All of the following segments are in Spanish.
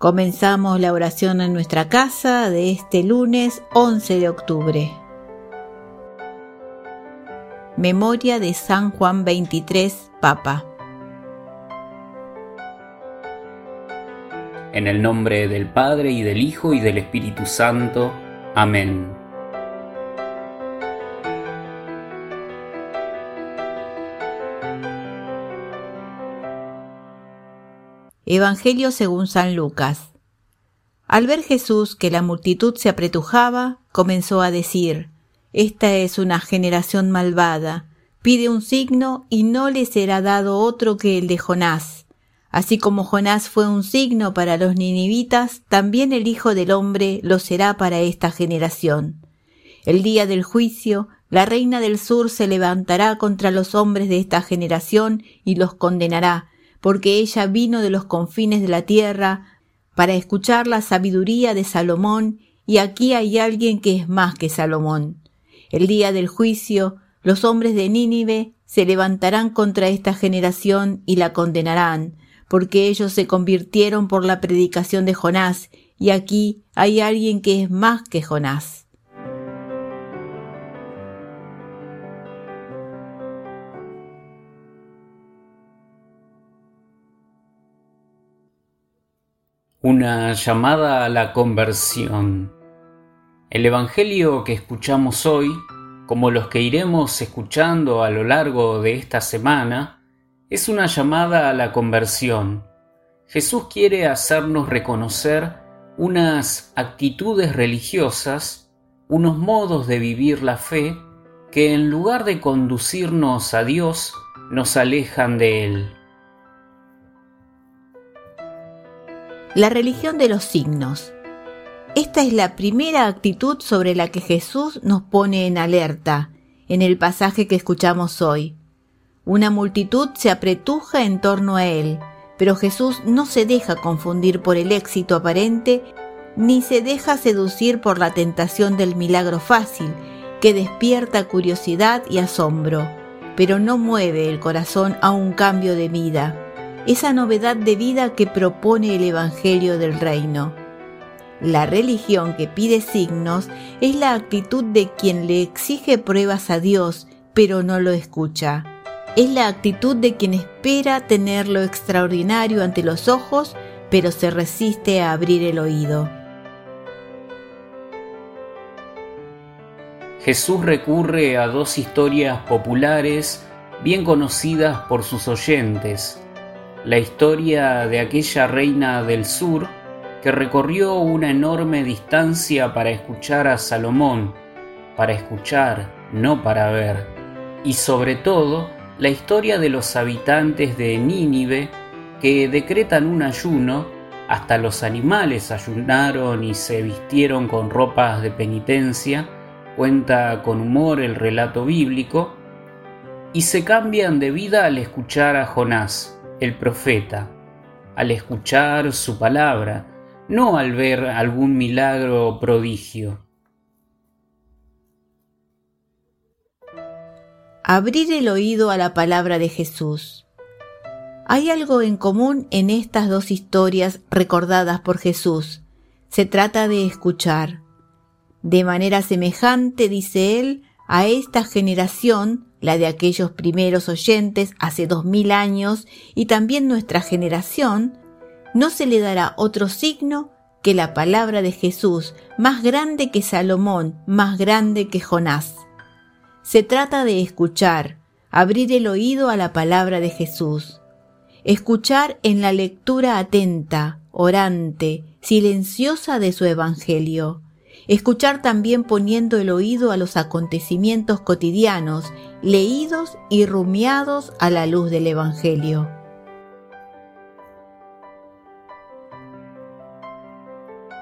Comenzamos la oración en nuestra casa de este lunes 11 de octubre. Memoria de San Juan 23, Papa. En el nombre del Padre y del Hijo y del Espíritu Santo. Amén. Evangelio según San Lucas. Al ver Jesús que la multitud se apretujaba, comenzó a decir, Esta es una generación malvada, pide un signo y no le será dado otro que el de Jonás. Así como Jonás fue un signo para los ninivitas, también el Hijo del Hombre lo será para esta generación. El día del juicio, la reina del sur se levantará contra los hombres de esta generación y los condenará, porque ella vino de los confines de la tierra para escuchar la sabiduría de Salomón, y aquí hay alguien que es más que Salomón. El día del juicio, los hombres de Nínive se levantarán contra esta generación y la condenarán, porque ellos se convirtieron por la predicación de Jonás, y aquí hay alguien que es más que Jonás. Una llamada a la conversión. El Evangelio que escuchamos hoy, como los que iremos escuchando a lo largo de esta semana, es una llamada a la conversión. Jesús quiere hacernos reconocer unas actitudes religiosas, unos modos de vivir la fe que en lugar de conducirnos a Dios, nos alejan de Él. La religión de los signos. Esta es la primera actitud sobre la que Jesús nos pone en alerta en el pasaje que escuchamos hoy. Una multitud se apretuja en torno a él, pero Jesús no se deja confundir por el éxito aparente ni se deja seducir por la tentación del milagro fácil que despierta curiosidad y asombro, pero no mueve el corazón a un cambio de vida esa novedad de vida que propone el Evangelio del Reino. La religión que pide signos es la actitud de quien le exige pruebas a Dios, pero no lo escucha. Es la actitud de quien espera tener lo extraordinario ante los ojos, pero se resiste a abrir el oído. Jesús recurre a dos historias populares bien conocidas por sus oyentes, la historia de aquella reina del sur que recorrió una enorme distancia para escuchar a Salomón, para escuchar, no para ver, y sobre todo la historia de los habitantes de Nínive que decretan un ayuno, hasta los animales ayunaron y se vistieron con ropas de penitencia, cuenta con humor el relato bíblico, y se cambian de vida al escuchar a Jonás el profeta, al escuchar su palabra, no al ver algún milagro o prodigio. Abrir el oído a la palabra de Jesús. Hay algo en común en estas dos historias recordadas por Jesús. Se trata de escuchar. De manera semejante, dice él, a esta generación la de aquellos primeros oyentes hace dos mil años y también nuestra generación, no se le dará otro signo que la palabra de Jesús, más grande que Salomón, más grande que Jonás. Se trata de escuchar, abrir el oído a la palabra de Jesús, escuchar en la lectura atenta, orante, silenciosa de su Evangelio, escuchar también poniendo el oído a los acontecimientos cotidianos, leídos y rumiados a la luz del Evangelio.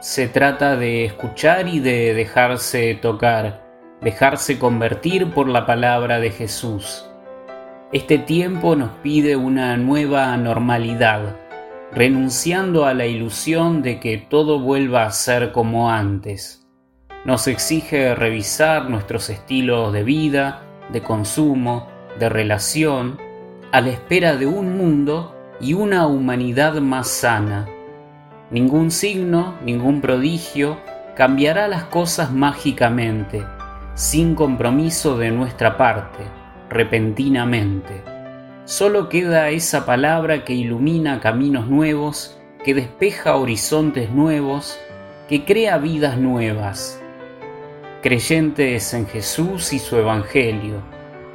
se trata de escuchar y de dejarse tocar, dejarse convertir por la palabra de Jesús. Este tiempo nos pide una nueva normalidad, renunciando a la ilusión de que todo vuelva a ser como antes. Nos exige revisar nuestros estilos de vida, de consumo, de relación, a la espera de un mundo y una humanidad más sana. Ningún signo, ningún prodigio cambiará las cosas mágicamente, sin compromiso de nuestra parte, repentinamente. Solo queda esa palabra que ilumina caminos nuevos, que despeja horizontes nuevos, que crea vidas nuevas. Creyentes en Jesús y su Evangelio,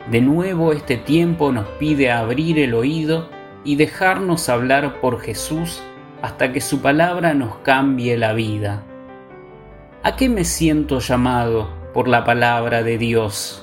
de nuevo este tiempo nos pide abrir el oído y dejarnos hablar por Jesús hasta que su palabra nos cambie la vida. ¿A qué me siento llamado por la palabra de Dios?